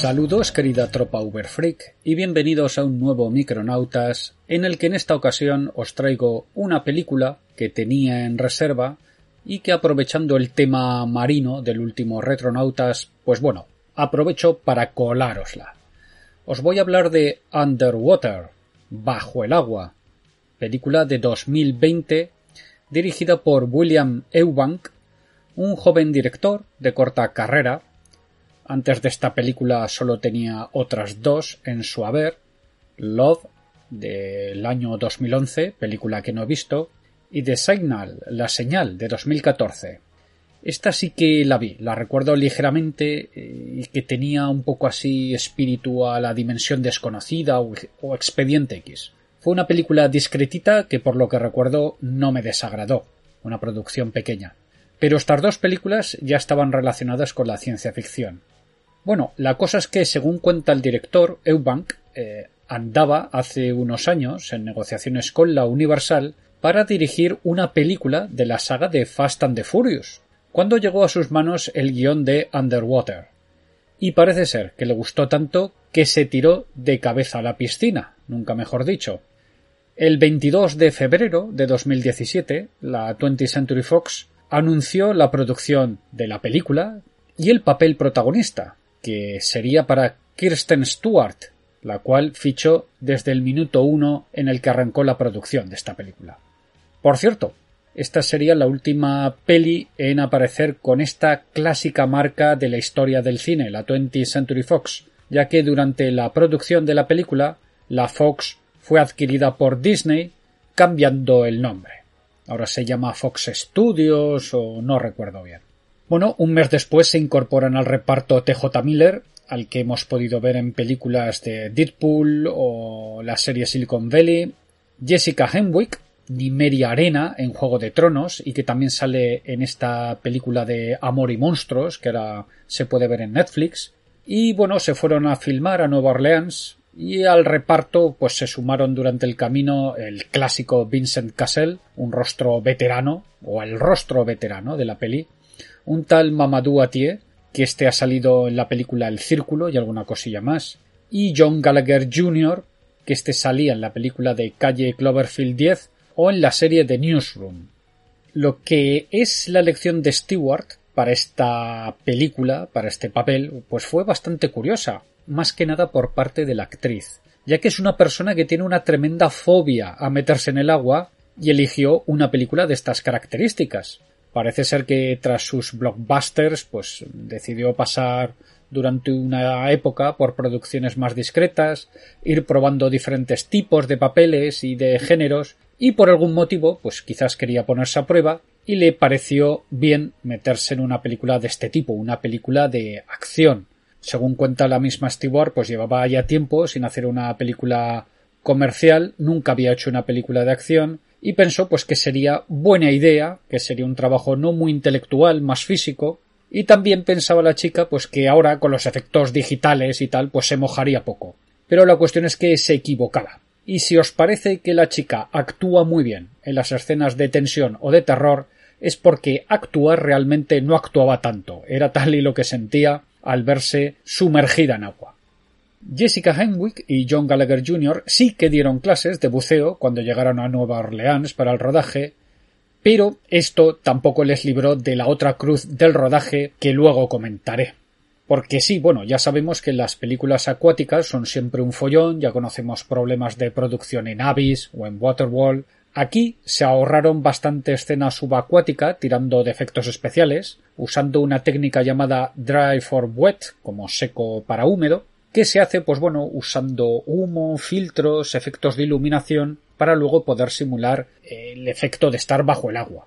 Saludos querida tropa Uberfreak y bienvenidos a un nuevo Micronautas en el que en esta ocasión os traigo una película que tenía en reserva y que aprovechando el tema marino del último Retronautas, pues bueno, aprovecho para colárosla. Os voy a hablar de Underwater, Bajo el agua, película de 2020 dirigida por William Eubank, un joven director de corta carrera antes de esta película solo tenía otras dos en su haber. Love, del año 2011, película que no he visto, y The Signal, La Señal, de 2014. Esta sí que la vi, la recuerdo ligeramente eh, y que tenía un poco así espíritu a la dimensión desconocida o, o expediente X. Fue una película discretita que por lo que recuerdo no me desagradó, una producción pequeña. Pero estas dos películas ya estaban relacionadas con la ciencia ficción. Bueno, la cosa es que, según cuenta el director, Eubank eh, andaba hace unos años en negociaciones con la Universal para dirigir una película de la saga de Fast and the Furious, cuando llegó a sus manos el guion de Underwater. Y parece ser que le gustó tanto que se tiró de cabeza a la piscina, nunca mejor dicho. El 22 de febrero de 2017, la 20th Century Fox anunció la producción de la película y el papel protagonista, que sería para Kirsten Stewart, la cual fichó desde el minuto uno en el que arrancó la producción de esta película. Por cierto, esta sería la última peli en aparecer con esta clásica marca de la historia del cine, la 20th Century Fox, ya que durante la producción de la película, la Fox fue adquirida por Disney cambiando el nombre. Ahora se llama Fox Studios o no recuerdo bien. Bueno, un mes después se incorporan al reparto TJ Miller, al que hemos podido ver en películas de Deadpool o la serie Silicon Valley, Jessica Henwick, Nimeria Arena en Juego de Tronos y que también sale en esta película de Amor y Monstruos que ahora se puede ver en Netflix. Y bueno, se fueron a filmar a Nueva Orleans y al reparto pues se sumaron durante el camino el clásico Vincent Cassell, un rostro veterano o el rostro veterano de la peli, un tal Mamadou Atié, que este ha salido en la película El Círculo y alguna cosilla más, y John Gallagher Jr., que este salía en la película de Calle Cloverfield 10 o en la serie de Newsroom. Lo que es la elección de Stewart para esta película, para este papel, pues fue bastante curiosa, más que nada por parte de la actriz, ya que es una persona que tiene una tremenda fobia a meterse en el agua y eligió una película de estas características. Parece ser que tras sus blockbusters, pues decidió pasar durante una época por producciones más discretas, ir probando diferentes tipos de papeles y de géneros, y por algún motivo, pues quizás quería ponerse a prueba, y le pareció bien meterse en una película de este tipo, una película de acción. Según cuenta la misma Stewart, pues llevaba ya tiempo sin hacer una película comercial, nunca había hecho una película de acción, y pensó pues que sería buena idea, que sería un trabajo no muy intelectual, más físico, y también pensaba la chica pues que ahora con los efectos digitales y tal pues se mojaría poco. Pero la cuestión es que se equivocaba. Y si os parece que la chica actúa muy bien en las escenas de tensión o de terror, es porque actuar realmente no actuaba tanto, era tal y lo que sentía al verse sumergida en agua. Jessica Henwick y John Gallagher Jr. sí que dieron clases de buceo cuando llegaron a Nueva Orleans para el rodaje, pero esto tampoco les libró de la otra cruz del rodaje que luego comentaré. Porque sí, bueno, ya sabemos que las películas acuáticas son siempre un follón, ya conocemos problemas de producción en Abyss o en Waterwall. Aquí se ahorraron bastante escena subacuática tirando de efectos especiales, usando una técnica llamada dry for wet, como seco para húmedo, que se hace, pues bueno, usando humo, filtros, efectos de iluminación, para luego poder simular el efecto de estar bajo el agua.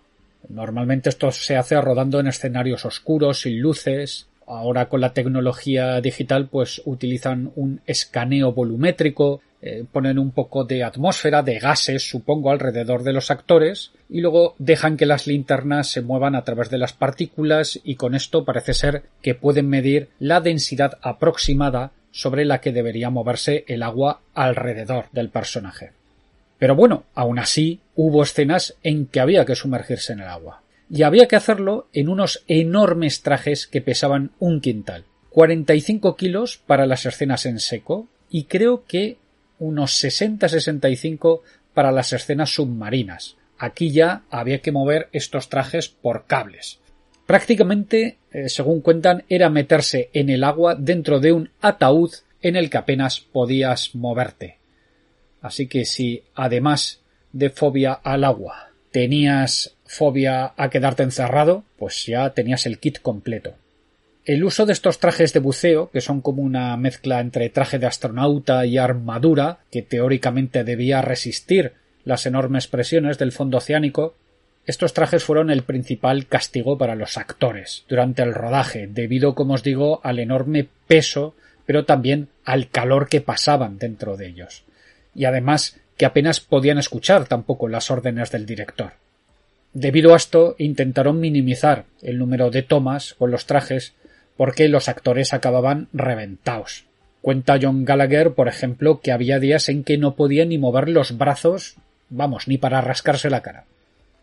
Normalmente esto se hace rodando en escenarios oscuros, sin luces. Ahora con la tecnología digital pues utilizan un escaneo volumétrico, eh, ponen un poco de atmósfera, de gases, supongo, alrededor de los actores y luego dejan que las linternas se muevan a través de las partículas y con esto parece ser que pueden medir la densidad aproximada sobre la que debería moverse el agua alrededor del personaje. Pero bueno, aún así hubo escenas en que había que sumergirse en el agua. Y había que hacerlo en unos enormes trajes que pesaban un quintal. 45 kilos para las escenas en seco y creo que unos 60-65 para las escenas submarinas. Aquí ya había que mover estos trajes por cables. Prácticamente, eh, según cuentan, era meterse en el agua dentro de un ataúd en el que apenas podías moverte. Así que si además de fobia al agua tenías fobia a quedarte encerrado, pues ya tenías el kit completo. El uso de estos trajes de buceo, que son como una mezcla entre traje de astronauta y armadura, que teóricamente debía resistir las enormes presiones del fondo oceánico, estos trajes fueron el principal castigo para los actores durante el rodaje, debido, como os digo, al enorme peso, pero también al calor que pasaban dentro de ellos y además que apenas podían escuchar tampoco las órdenes del director. Debido a esto, intentaron minimizar el número de tomas con los trajes porque los actores acababan reventados. Cuenta John Gallagher, por ejemplo, que había días en que no podía ni mover los brazos, vamos, ni para rascarse la cara.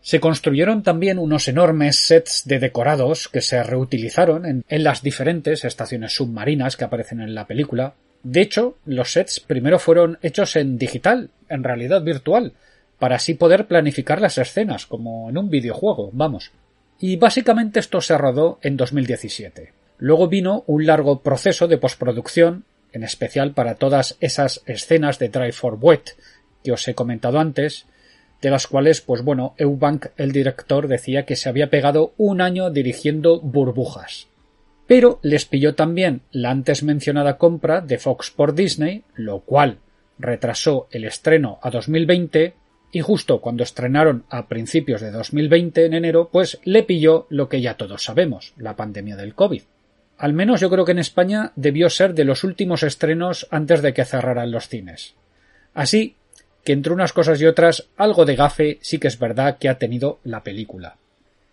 Se construyeron también unos enormes sets de decorados que se reutilizaron en, en las diferentes estaciones submarinas que aparecen en la película, de hecho, los sets primero fueron hechos en digital, en realidad virtual, para así poder planificar las escenas, como en un videojuego, vamos. Y básicamente esto se rodó en 2017. Luego vino un largo proceso de postproducción, en especial para todas esas escenas de Drive for Wet que os he comentado antes, de las cuales, pues bueno, Eubank, el director, decía que se había pegado un año dirigiendo burbujas pero les pilló también la antes mencionada compra de Fox por Disney, lo cual retrasó el estreno a 2020 y justo cuando estrenaron a principios de 2020 en enero, pues le pilló lo que ya todos sabemos, la pandemia del COVID. Al menos yo creo que en España debió ser de los últimos estrenos antes de que cerraran los cines. Así que entre unas cosas y otras algo de gafe sí que es verdad que ha tenido la película.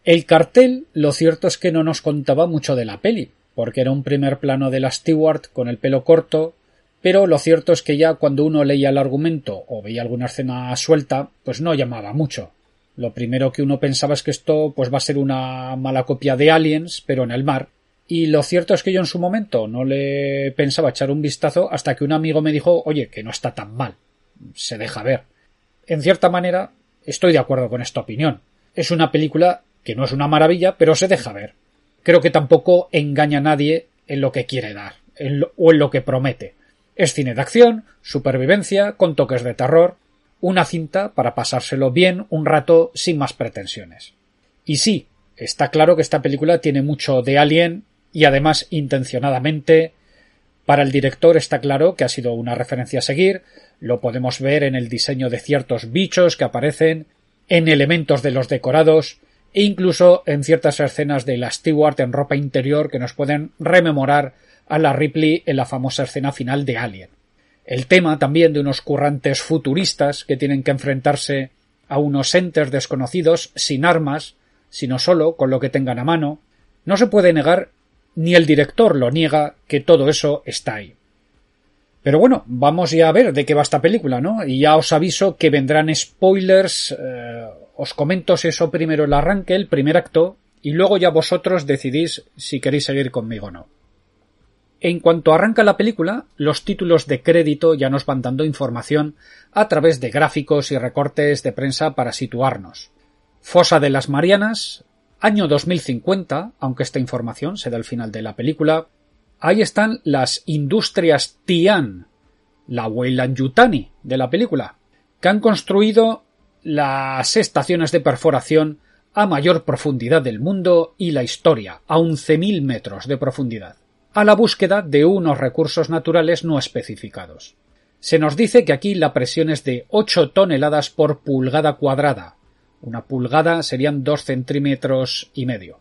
El cartel, lo cierto es que no nos contaba mucho de la peli, porque era un primer plano de la Stewart con el pelo corto, pero lo cierto es que ya cuando uno leía el argumento o veía alguna escena suelta, pues no llamaba mucho. Lo primero que uno pensaba es que esto pues va a ser una mala copia de Aliens, pero en el mar. Y lo cierto es que yo en su momento no le pensaba echar un vistazo hasta que un amigo me dijo, oye, que no está tan mal. Se deja ver. En cierta manera, estoy de acuerdo con esta opinión. Es una película que no es una maravilla, pero se deja ver. Creo que tampoco engaña a nadie en lo que quiere dar, o en lo que promete. Es cine de acción, supervivencia, con toques de terror, una cinta para pasárselo bien un rato sin más pretensiones. Y sí, está claro que esta película tiene mucho de Alien y además intencionadamente para el director está claro que ha sido una referencia a seguir, lo podemos ver en el diseño de ciertos bichos que aparecen, en elementos de los decorados, e incluso en ciertas escenas de la Stewart en ropa interior que nos pueden rememorar a la Ripley en la famosa escena final de Alien. El tema también de unos currantes futuristas que tienen que enfrentarse a unos entes desconocidos sin armas, sino solo con lo que tengan a mano. No se puede negar, ni el director lo niega, que todo eso está ahí. Pero bueno, vamos ya a ver de qué va esta película, ¿no? Y ya os aviso que vendrán spoilers eh, os comento eso primero el arranque, el primer acto, y luego ya vosotros decidís si queréis seguir conmigo o no. En cuanto arranca la película, los títulos de crédito ya nos van dando información a través de gráficos y recortes de prensa para situarnos. Fosa de las Marianas, año 2050, aunque esta información se da al final de la película, ahí están las industrias Tian, la Weyland-Yutani de la película, que han construido las estaciones de perforación a mayor profundidad del mundo y la historia, a 11.000 metros de profundidad, a la búsqueda de unos recursos naturales no especificados. Se nos dice que aquí la presión es de 8 toneladas por pulgada cuadrada. Una pulgada serían 2 centímetros y medio.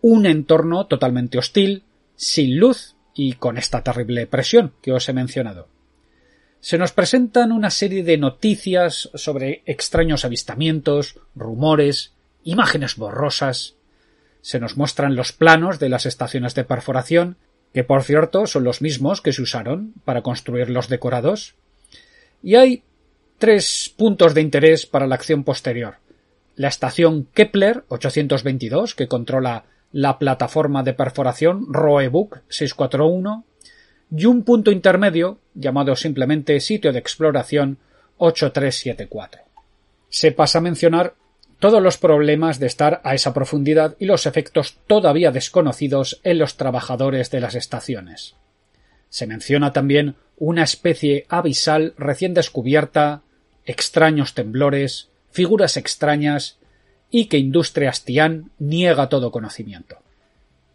Un entorno totalmente hostil, sin luz y con esta terrible presión que os he mencionado. Se nos presentan una serie de noticias sobre extraños avistamientos, rumores, imágenes borrosas. Se nos muestran los planos de las estaciones de perforación, que por cierto son los mismos que se usaron para construir los decorados. Y hay tres puntos de interés para la acción posterior. La estación Kepler 822, que controla la plataforma de perforación Roebuck 641 y un punto intermedio llamado simplemente sitio de exploración 8374. Se pasa a mencionar todos los problemas de estar a esa profundidad y los efectos todavía desconocidos en los trabajadores de las estaciones. Se menciona también una especie abisal recién descubierta, extraños temblores, figuras extrañas y que Industrias Tian niega todo conocimiento.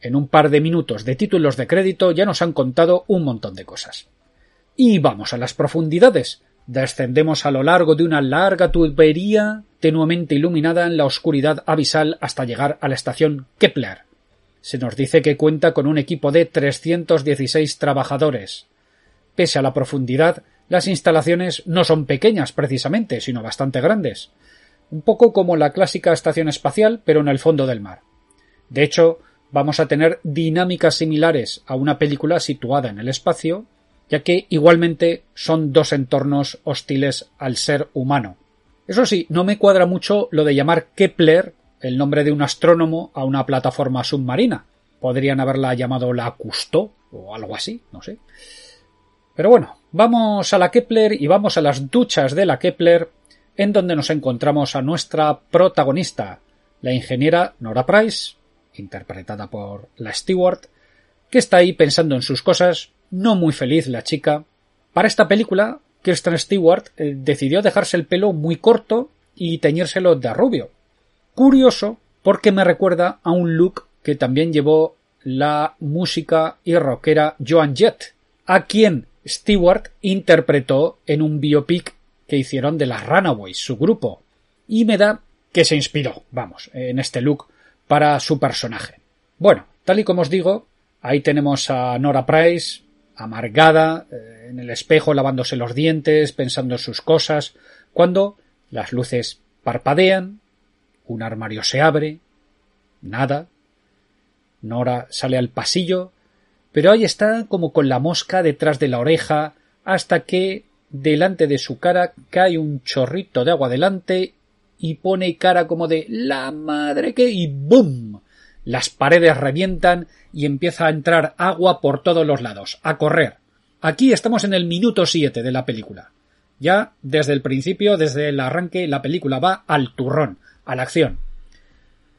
En un par de minutos de títulos de crédito ya nos han contado un montón de cosas. Y vamos a las profundidades. Descendemos a lo largo de una larga tubería tenuemente iluminada en la oscuridad abisal hasta llegar a la estación Kepler. Se nos dice que cuenta con un equipo de 316 trabajadores. Pese a la profundidad, las instalaciones no son pequeñas precisamente, sino bastante grandes un poco como la clásica estación espacial, pero en el fondo del mar. De hecho, vamos a tener dinámicas similares a una película situada en el espacio, ya que igualmente son dos entornos hostiles al ser humano. Eso sí, no me cuadra mucho lo de llamar Kepler el nombre de un astrónomo a una plataforma submarina. Podrían haberla llamado la Cousteau o algo así, no sé. Pero bueno, vamos a la Kepler y vamos a las duchas de la Kepler en donde nos encontramos a nuestra protagonista, la ingeniera Nora Price, interpretada por la Stewart, que está ahí pensando en sus cosas, no muy feliz la chica. Para esta película, Kirsten Stewart eh, decidió dejarse el pelo muy corto y teñírselo de rubio. Curioso porque me recuerda a un look que también llevó la música y rockera Joan Jett, a quien Stewart interpretó en un biopic que hicieron de las Runaways, su grupo, y me da que se inspiró, vamos, en este look para su personaje. Bueno, tal y como os digo, ahí tenemos a Nora Price, amargada, eh, en el espejo lavándose los dientes, pensando en sus cosas, cuando las luces parpadean, un armario se abre, nada, Nora sale al pasillo, pero ahí está como con la mosca detrás de la oreja, hasta que delante de su cara cae un chorrito de agua delante y pone cara como de la madre que y ¡bum! Las paredes revientan y empieza a entrar agua por todos los lados, a correr. Aquí estamos en el minuto siete de la película. Ya desde el principio, desde el arranque, la película va al turrón, a la acción.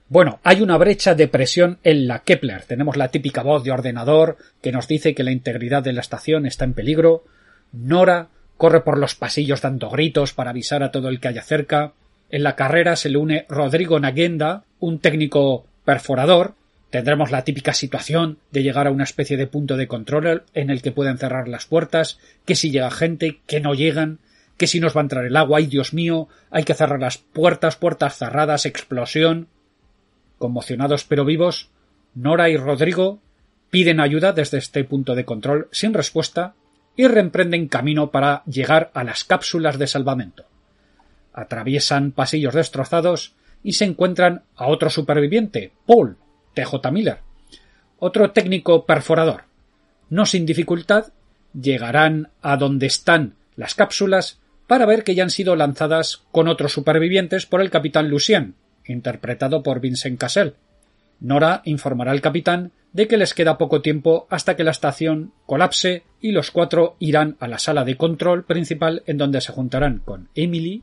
Bueno, hay una brecha de presión en la Kepler. Tenemos la típica voz de ordenador que nos dice que la integridad de la estación está en peligro. Nora corre por los pasillos dando gritos para avisar a todo el que haya cerca. En la carrera se le une Rodrigo Naguenda, un técnico perforador. Tendremos la típica situación de llegar a una especie de punto de control en el que pueden cerrar las puertas, que si llega gente, que no llegan, que si nos va a entrar el agua, ay Dios mío, hay que cerrar las puertas, puertas cerradas, explosión. Conmocionados pero vivos, Nora y Rodrigo piden ayuda desde este punto de control sin respuesta y reemprenden camino para llegar a las cápsulas de salvamento. Atraviesan pasillos destrozados y se encuentran a otro superviviente, Paul, TJ Miller, otro técnico perforador. No sin dificultad, llegarán a donde están las cápsulas para ver que ya han sido lanzadas con otros supervivientes por el capitán Lucien, interpretado por Vincent Cassel. Nora informará al capitán de que les queda poco tiempo hasta que la estación colapse y los cuatro irán a la sala de control principal en donde se juntarán con Emily,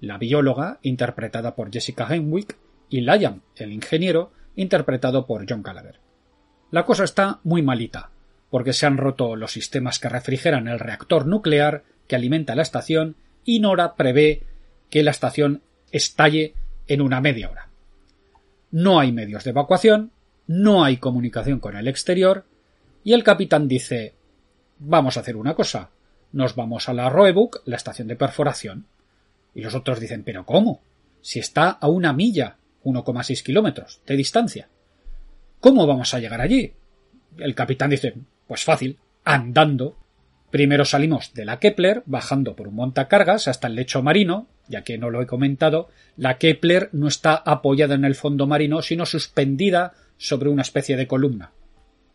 la bióloga, interpretada por Jessica Henwick, y Liam, el ingeniero, interpretado por John Gallagher. La cosa está muy malita, porque se han roto los sistemas que refrigeran el reactor nuclear que alimenta la estación y Nora prevé que la estación estalle en una media hora. No hay medios de evacuación, no hay comunicación con el exterior y el capitán dice vamos a hacer una cosa, nos vamos a la Roebuck, la estación de perforación. Y los otros dicen pero ¿cómo? Si está a una milla, 1,6 kilómetros de distancia. ¿Cómo vamos a llegar allí? El capitán dice pues fácil, andando. Primero salimos de la Kepler, bajando por un montacargas hasta el lecho marino, ya que no lo he comentado, la Kepler no está apoyada en el fondo marino, sino suspendida sobre una especie de columna.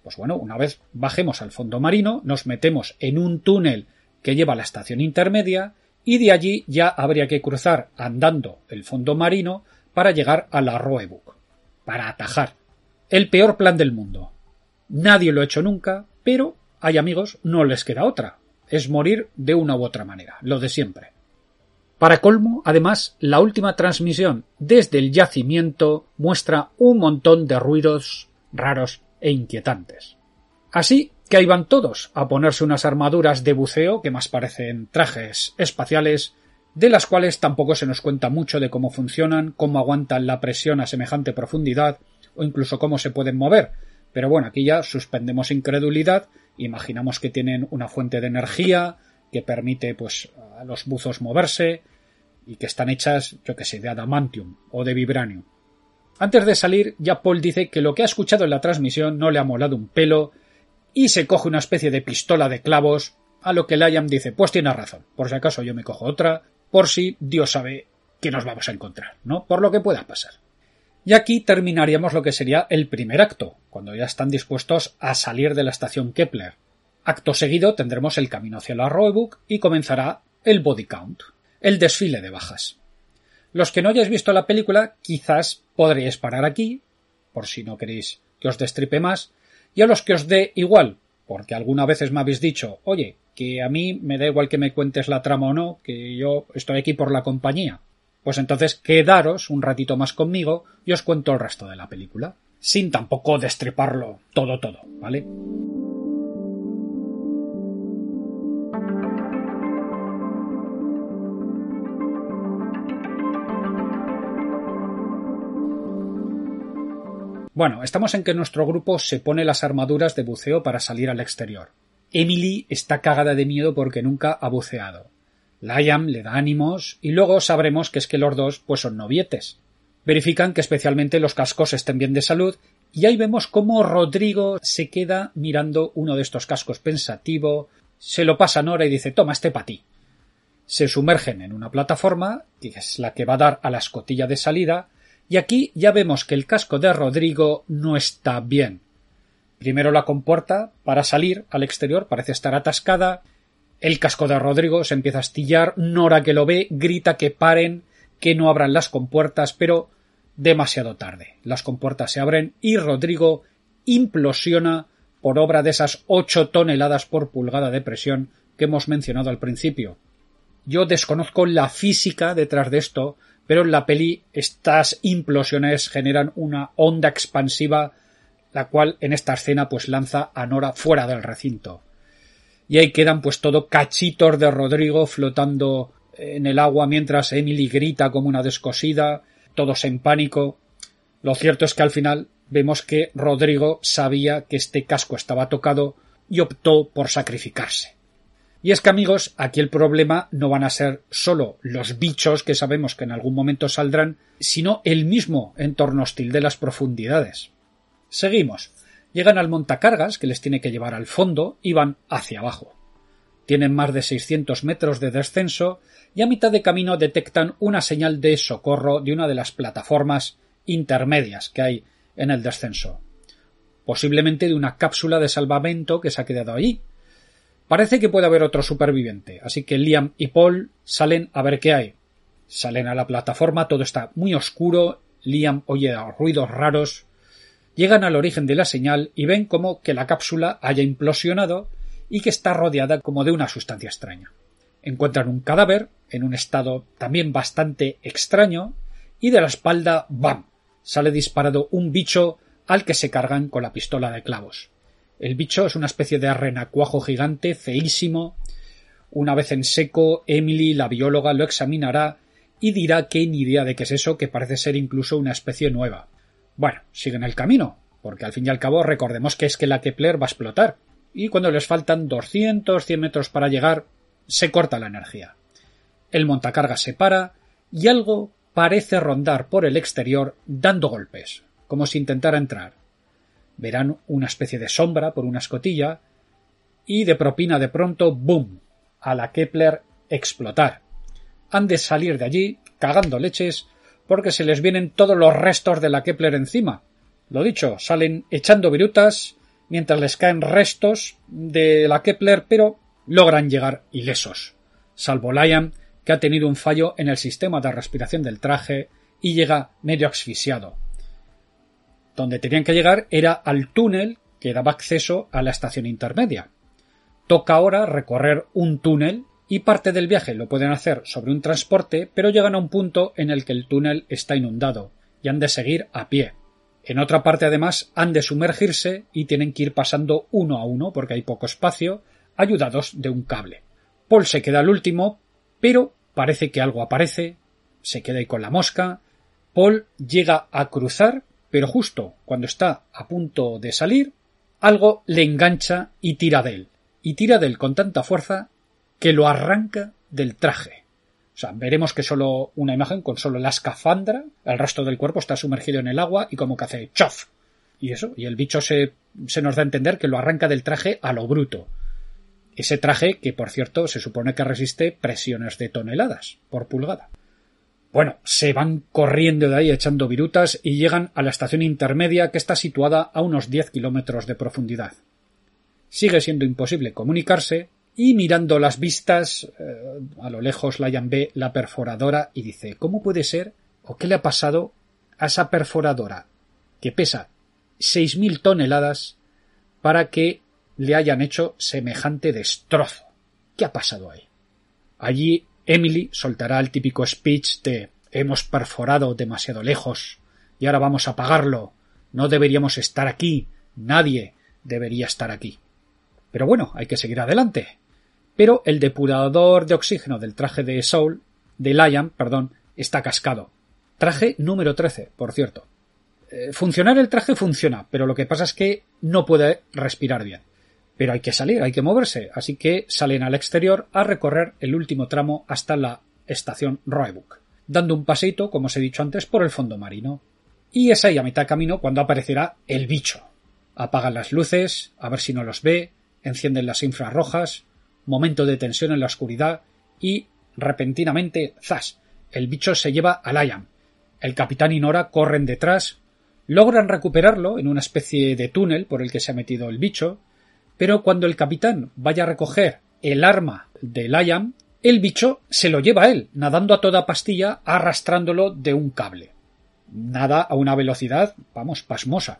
Pues bueno, una vez bajemos al fondo marino, nos metemos en un túnel que lleva a la estación intermedia y de allí ya habría que cruzar andando el fondo marino para llegar a la Roebuck, para atajar. El peor plan del mundo. Nadie lo ha hecho nunca, pero hay amigos, no les queda otra. Es morir de una u otra manera, lo de siempre. Para colmo, además, la última transmisión desde el yacimiento muestra un montón de ruidos raros e inquietantes. Así que ahí van todos a ponerse unas armaduras de buceo que más parecen trajes espaciales, de las cuales tampoco se nos cuenta mucho de cómo funcionan, cómo aguantan la presión a semejante profundidad o incluso cómo se pueden mover. Pero bueno, aquí ya suspendemos incredulidad, imaginamos que tienen una fuente de energía, que permite pues a los buzos moverse y que están hechas, yo que sé, de adamantium o de vibranium. Antes de salir, ya Paul dice que lo que ha escuchado en la transmisión no le ha molado un pelo y se coge una especie de pistola de clavos, a lo que Liam dice, pues tiene razón, por si acaso yo me cojo otra, por si Dios sabe que nos vamos a encontrar, ¿no? Por lo que pueda pasar. Y aquí terminaríamos lo que sería el primer acto, cuando ya están dispuestos a salir de la estación Kepler, Acto seguido tendremos el camino hacia la Roebuck y comenzará el body count, el desfile de bajas. Los que no hayáis visto la película quizás podréis parar aquí, por si no queréis que os destripe más, y a los que os dé igual, porque algunas veces me habéis dicho, oye, que a mí me da igual que me cuentes la trama o no, que yo estoy aquí por la compañía. Pues entonces quedaros un ratito más conmigo y os cuento el resto de la película, sin tampoco destriparlo todo todo, ¿vale? Bueno, estamos en que nuestro grupo se pone las armaduras de buceo para salir al exterior. Emily está cagada de miedo porque nunca ha buceado. Liam le da ánimos y luego sabremos que es que los dos pues son novietes. Verifican que especialmente los cascos estén bien de salud y ahí vemos cómo Rodrigo se queda mirando uno de estos cascos pensativo, se lo pasa a Nora y dice toma este para ti. Se sumergen en una plataforma, que es la que va a dar a la escotilla de salida, y aquí ya vemos que el casco de Rodrigo no está bien. Primero la compuerta para salir al exterior parece estar atascada. El casco de Rodrigo se empieza a astillar. Nora que lo ve grita que paren, que no abran las compuertas, pero demasiado tarde. Las compuertas se abren y Rodrigo implosiona por obra de esas ocho toneladas por pulgada de presión que hemos mencionado al principio. Yo desconozco la física detrás de esto, pero en la peli estas implosiones generan una onda expansiva la cual en esta escena pues lanza a Nora fuera del recinto. Y ahí quedan pues todo cachitos de Rodrigo flotando en el agua mientras Emily grita como una descosida, todos en pánico. Lo cierto es que al final vemos que Rodrigo sabía que este casco estaba tocado y optó por sacrificarse. Y es que amigos, aquí el problema no van a ser solo los bichos que sabemos que en algún momento saldrán, sino el mismo entorno hostil de las profundidades. Seguimos. Llegan al montacargas que les tiene que llevar al fondo y van hacia abajo. Tienen más de 600 metros de descenso y a mitad de camino detectan una señal de socorro de una de las plataformas intermedias que hay en el descenso. Posiblemente de una cápsula de salvamento que se ha quedado allí, Parece que puede haber otro superviviente, así que Liam y Paul salen a ver qué hay. Salen a la plataforma, todo está muy oscuro, Liam oye ruidos raros, llegan al origen de la señal y ven como que la cápsula haya implosionado y que está rodeada como de una sustancia extraña. Encuentran un cadáver en un estado también bastante extraño y de la espalda ¡bam! sale disparado un bicho al que se cargan con la pistola de clavos. El bicho es una especie de renacuajo gigante, feísimo. Una vez en seco, Emily, la bióloga, lo examinará y dirá que ni idea de qué es eso, que parece ser incluso una especie nueva. Bueno, siguen el camino, porque al fin y al cabo recordemos que es que la Kepler va a explotar, y cuando les faltan 200, 100 metros para llegar, se corta la energía. El montacargas se para y algo parece rondar por el exterior dando golpes, como si intentara entrar. Verán una especie de sombra por una escotilla y de propina de pronto ¡boom! a la Kepler explotar. Han de salir de allí cagando leches porque se les vienen todos los restos de la Kepler encima. Lo dicho, salen echando virutas mientras les caen restos de la Kepler, pero logran llegar ilesos, salvo Liam, que ha tenido un fallo en el sistema de respiración del traje y llega medio asfixiado. Donde tenían que llegar era al túnel que daba acceso a la estación intermedia. Toca ahora recorrer un túnel y parte del viaje lo pueden hacer sobre un transporte, pero llegan a un punto en el que el túnel está inundado y han de seguir a pie. En otra parte, además, han de sumergirse y tienen que ir pasando uno a uno porque hay poco espacio, ayudados de un cable. Paul se queda al último, pero parece que algo aparece, se queda ahí con la mosca. Paul llega a cruzar, pero justo cuando está a punto de salir, algo le engancha y tira de él. Y tira de él con tanta fuerza que lo arranca del traje. O sea, veremos que solo una imagen con solo la escafandra, el resto del cuerpo está sumergido en el agua y como que hace chof. Y eso, y el bicho se, se nos da a entender que lo arranca del traje a lo bruto. Ese traje que, por cierto, se supone que resiste presiones de toneladas por pulgada. Bueno, se van corriendo de ahí echando virutas y llegan a la estación intermedia que está situada a unos 10 kilómetros de profundidad. Sigue siendo imposible comunicarse y mirando las vistas, eh, a lo lejos Lion ve la perforadora y dice ¿Cómo puede ser o qué le ha pasado a esa perforadora que pesa seis mil toneladas para que le hayan hecho semejante destrozo? ¿Qué ha pasado ahí? Allí Emily soltará el típico speech de hemos perforado demasiado lejos y ahora vamos a pagarlo. No deberíamos estar aquí. Nadie debería estar aquí. Pero bueno, hay que seguir adelante pero el depurador de oxígeno del traje de Soul, de Liam, perdón, está cascado. Traje número 13, por cierto. Eh, funcionar el traje funciona, pero lo que pasa es que no puede respirar bien. Pero hay que salir, hay que moverse, así que salen al exterior a recorrer el último tramo hasta la estación Roebuck, dando un paseito, como os he dicho antes, por el fondo marino. Y es ahí a mitad camino cuando aparecerá el bicho. Apagan las luces, a ver si no los ve, encienden las infrarrojas, momento de tensión en la oscuridad y repentinamente ¡zas! el bicho se lleva a Liam. El capitán y Nora corren detrás, logran recuperarlo en una especie de túnel por el que se ha metido el bicho, pero cuando el capitán vaya a recoger el arma de Liam, el bicho se lo lleva a él, nadando a toda pastilla, arrastrándolo de un cable. Nada a una velocidad, vamos, pasmosa.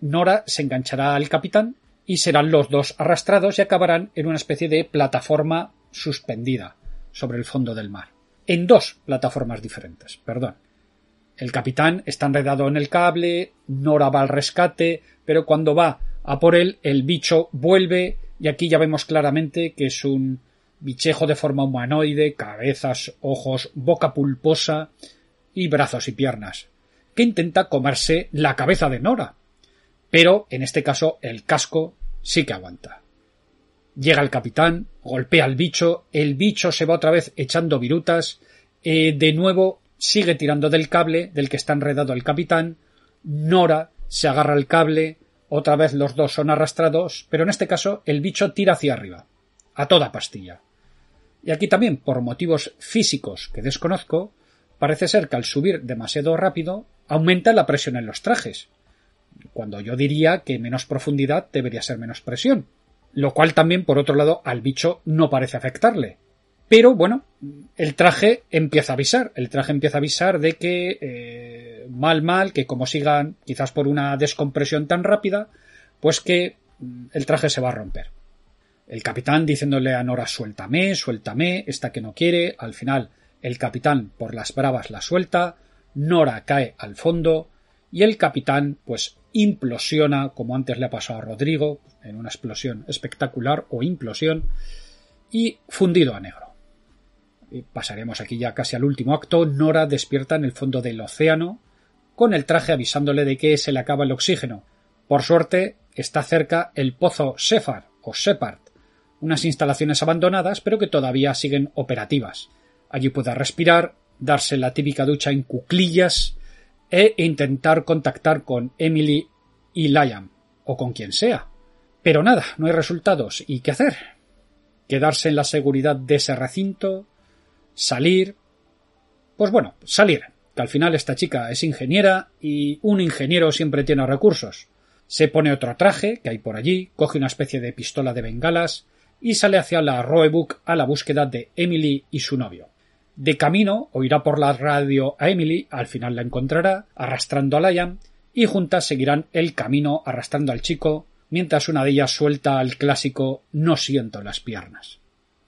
Nora se enganchará al capitán y serán los dos arrastrados y acabarán en una especie de plataforma suspendida sobre el fondo del mar. En dos plataformas diferentes, perdón. El capitán está enredado en el cable, Nora va al rescate, pero cuando va a por él, el bicho vuelve y aquí ya vemos claramente que es un bichejo de forma humanoide, cabezas, ojos, boca pulposa y brazos y piernas, que intenta comerse la cabeza de Nora. Pero, en este caso, el casco sí que aguanta. Llega el capitán, golpea al bicho, el bicho se va otra vez echando virutas, eh, de nuevo sigue tirando del cable del que está enredado el capitán, Nora se agarra al cable, otra vez los dos son arrastrados, pero en este caso el bicho tira hacia arriba, a toda pastilla. Y aquí también, por motivos físicos que desconozco, parece ser que al subir demasiado rápido aumenta la presión en los trajes, cuando yo diría que menos profundidad debería ser menos presión. Lo cual también, por otro lado, al bicho no parece afectarle. Pero bueno, el traje empieza a avisar. El traje empieza a avisar de que eh, mal, mal, que como sigan quizás por una descompresión tan rápida, pues que mm, el traje se va a romper. El capitán diciéndole a Nora suéltame, suéltame, esta que no quiere. Al final, el capitán por las bravas la suelta. Nora cae al fondo y el capitán pues implosiona como antes le ha pasado a Rodrigo en una explosión espectacular o implosión y fundido a negro. Pasaremos aquí ya casi al último acto. Nora despierta en el fondo del océano con el traje avisándole de que se le acaba el oxígeno. Por suerte está cerca el pozo Sefar o Separt, unas instalaciones abandonadas pero que todavía siguen operativas. Allí puede respirar, darse la típica ducha en cuclillas e intentar contactar con Emily y Liam o con quien sea. Pero nada, no hay resultados. ¿Y qué hacer? Quedarse en la seguridad de ese recinto, salir. Pues bueno, salir, que al final esta chica es ingeniera y un ingeniero siempre tiene recursos. Se pone otro traje que hay por allí, coge una especie de pistola de bengalas y sale hacia la Roebuck a la búsqueda de Emily y su novio. De camino oirá por la radio a Emily, al final la encontrará, arrastrando a Liam, y juntas seguirán el camino arrastrando al chico, mientras una de ellas suelta el clásico No siento las piernas.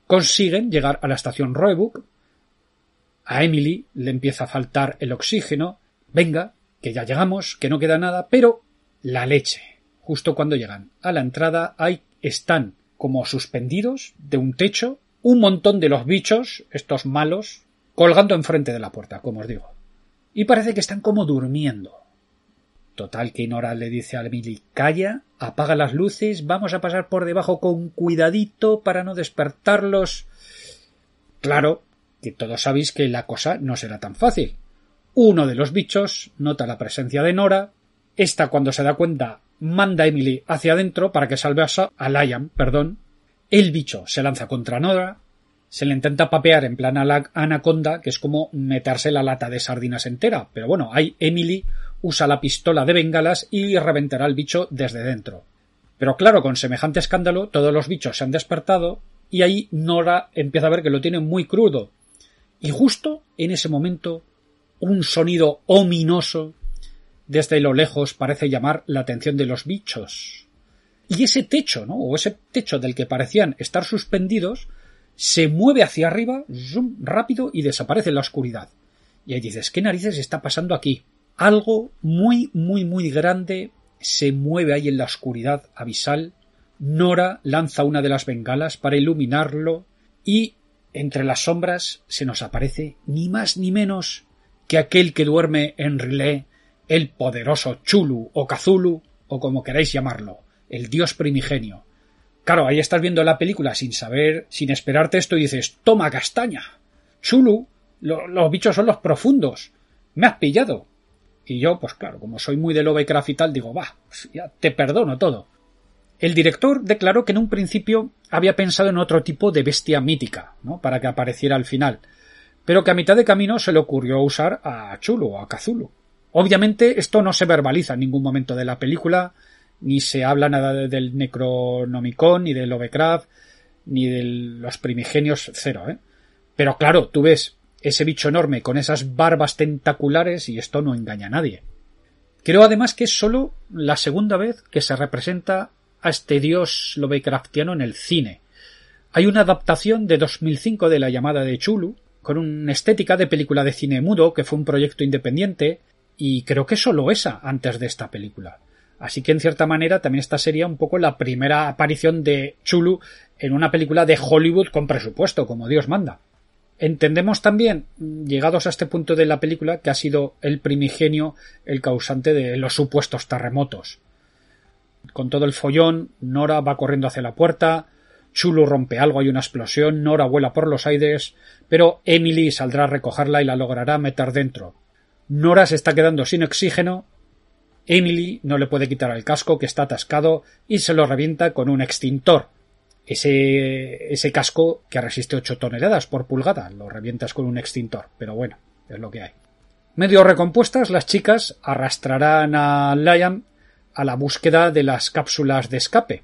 Consiguen llegar a la estación Roebuck. A Emily le empieza a faltar el oxígeno. Venga, que ya llegamos, que no queda nada, pero la leche. Justo cuando llegan a la entrada, hay, están como suspendidos de un techo un montón de los bichos, estos malos, colgando enfrente de la puerta, como os digo. Y parece que están como durmiendo. Total que Nora le dice a Emily calla, apaga las luces, vamos a pasar por debajo con cuidadito para no despertarlos. Claro que todos sabéis que la cosa no será tan fácil. Uno de los bichos nota la presencia de Nora, esta cuando se da cuenta manda a Emily hacia adentro para que salve a Liam, perdón, el bicho se lanza contra Nora, se le intenta papear en plan a la anaconda, que es como meterse la lata de sardinas entera, pero bueno, ahí Emily usa la pistola de bengalas y reventará al bicho desde dentro. Pero claro, con semejante escándalo, todos los bichos se han despertado y ahí Nora empieza a ver que lo tiene muy crudo. Y justo en ese momento, un sonido ominoso desde lo lejos parece llamar la atención de los bichos. Y ese techo, ¿no? O ese techo del que parecían estar suspendidos, se mueve hacia arriba, zoom, rápido, y desaparece en la oscuridad. Y ahí dices, ¿qué narices está pasando aquí? Algo muy, muy, muy grande se mueve ahí en la oscuridad abisal. Nora lanza una de las bengalas para iluminarlo y entre las sombras se nos aparece ni más ni menos que aquel que duerme en Rilé, el poderoso Chulu o Kazulu o como queráis llamarlo, el dios primigenio. Claro, ahí estás viendo la película sin saber, sin esperarte esto y dices, toma castaña. Chulu, los bichos son los profundos. Me has pillado. Y yo, pues claro, como soy muy de Lovecraft y tal, digo, va, pues ya te perdono todo. El director declaró que en un principio había pensado en otro tipo de bestia mítica, ¿no? Para que apareciera al final, pero que a mitad de camino se le ocurrió usar a Chulu o a Cthulhu. Obviamente esto no se verbaliza en ningún momento de la película, ni se habla nada del Necronomicon, ni de Lovecraft, ni de los primigenios cero, ¿eh? Pero claro, tú ves ese bicho enorme con esas barbas tentaculares y esto no engaña a nadie. Creo además que es solo la segunda vez que se representa a este dios Lovecraftiano en el cine. Hay una adaptación de 2005 de la llamada de Chulu, con una estética de película de cine mudo, que fue un proyecto independiente, y creo que solo esa antes de esta película. Así que en cierta manera también esta sería un poco la primera aparición de Chulu en una película de Hollywood con presupuesto, como Dios manda. Entendemos también, llegados a este punto de la película, que ha sido el primigenio el causante de los supuestos terremotos. Con todo el follón, Nora va corriendo hacia la puerta, Chulu rompe algo, hay una explosión, Nora vuela por los aires, pero Emily saldrá a recogerla y la logrará meter dentro. Nora se está quedando sin oxígeno Emily no le puede quitar el casco que está atascado y se lo revienta con un extintor. Ese, ese casco que resiste 8 toneladas por pulgada, lo revientas con un extintor, pero bueno, es lo que hay. Medio recompuestas, las chicas arrastrarán a Liam a la búsqueda de las cápsulas de escape.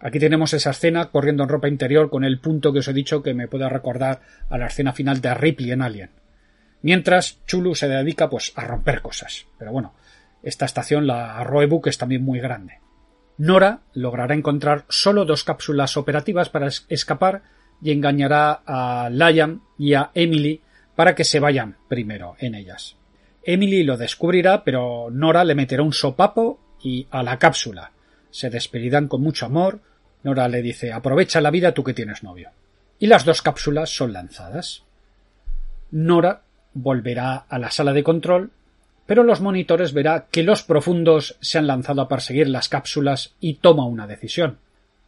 Aquí tenemos esa escena corriendo en ropa interior con el punto que os he dicho que me puede recordar a la escena final de Ripley en Alien. Mientras Chulu se dedica pues a romper cosas. Pero bueno, esta estación, la Roebuck, es también muy grande. Nora logrará encontrar solo dos cápsulas operativas para escapar y engañará a Liam y a Emily para que se vayan primero en ellas. Emily lo descubrirá, pero Nora le meterá un sopapo y a la cápsula. Se despedirán con mucho amor. Nora le dice aprovecha la vida tú que tienes novio. Y las dos cápsulas son lanzadas. Nora volverá a la sala de control, pero los monitores verá que los profundos se han lanzado a perseguir las cápsulas y toma una decisión.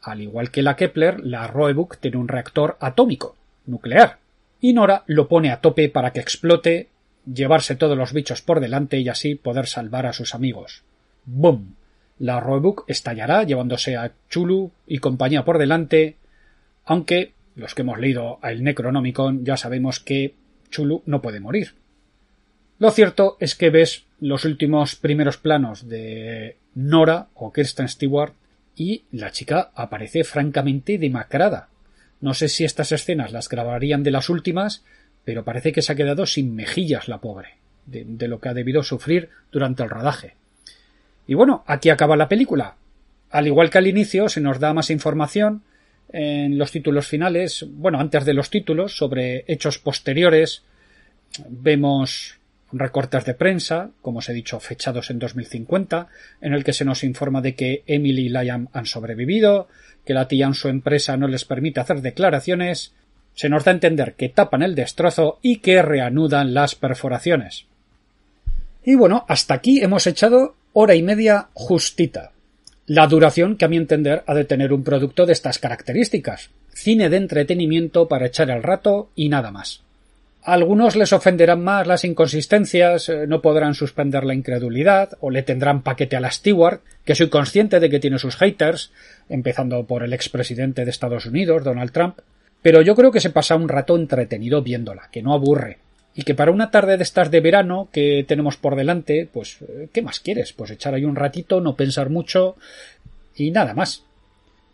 Al igual que la Kepler, la Roebuck tiene un reactor atómico, nuclear, y Nora lo pone a tope para que explote, llevarse todos los bichos por delante y así poder salvar a sus amigos. ¡Bum! La Roebuck estallará llevándose a Chulu y compañía por delante, aunque los que hemos leído el Necronomicon ya sabemos que Chulu no puede morir. Lo cierto es que ves los últimos primeros planos de Nora o Kirsten Stewart y la chica aparece francamente demacrada. No sé si estas escenas las grabarían de las últimas, pero parece que se ha quedado sin mejillas la pobre, de, lo que ha debido sufrir durante el rodaje. Y bueno, aquí acaba la película. Al igual que al inicio, se nos da más información en los títulos finales, bueno, antes de los títulos, sobre hechos posteriores. Vemos recortes de prensa, como os he dicho, fechados en 2050, en el que se nos informa de que Emily y Liam han sobrevivido, que la tía en su empresa no les permite hacer declaraciones, se nos da a entender que tapan el destrozo y que reanudan las perforaciones. Y bueno, hasta aquí hemos echado hora y media justita. La duración que a mi entender ha de tener un producto de estas características. Cine de entretenimiento para echar el rato y nada más. Algunos les ofenderán más las inconsistencias, eh, no podrán suspender la incredulidad, o le tendrán paquete a la Stewart, que soy consciente de que tiene sus haters, empezando por el expresidente de Estados Unidos, Donald Trump, pero yo creo que se pasa un rato entretenido viéndola, que no aburre, y que para una tarde de estas de verano que tenemos por delante, pues, eh, ¿qué más quieres? Pues echar ahí un ratito, no pensar mucho y nada más.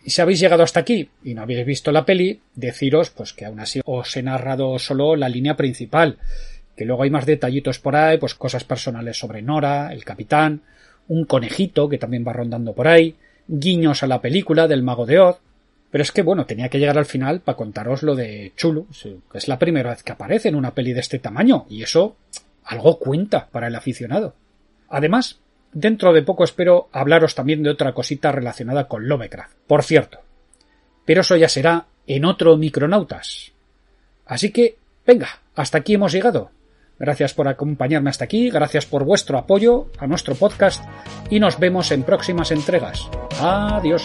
Y si habéis llegado hasta aquí y no habéis visto la peli, deciros pues que aún así os he narrado solo la línea principal, que luego hay más detallitos por ahí, pues cosas personales sobre Nora, el capitán, un conejito que también va rondando por ahí, guiños a la película del mago de Oz, pero es que bueno, tenía que llegar al final para contaros lo de Chulu, que es la primera vez que aparece en una peli de este tamaño, y eso algo cuenta para el aficionado. Además, Dentro de poco espero hablaros también de otra cosita relacionada con Lovecraft. Por cierto. Pero eso ya será en otro Micronautas. Así que, venga, hasta aquí hemos llegado. Gracias por acompañarme hasta aquí, gracias por vuestro apoyo a nuestro podcast y nos vemos en próximas entregas. Adiós.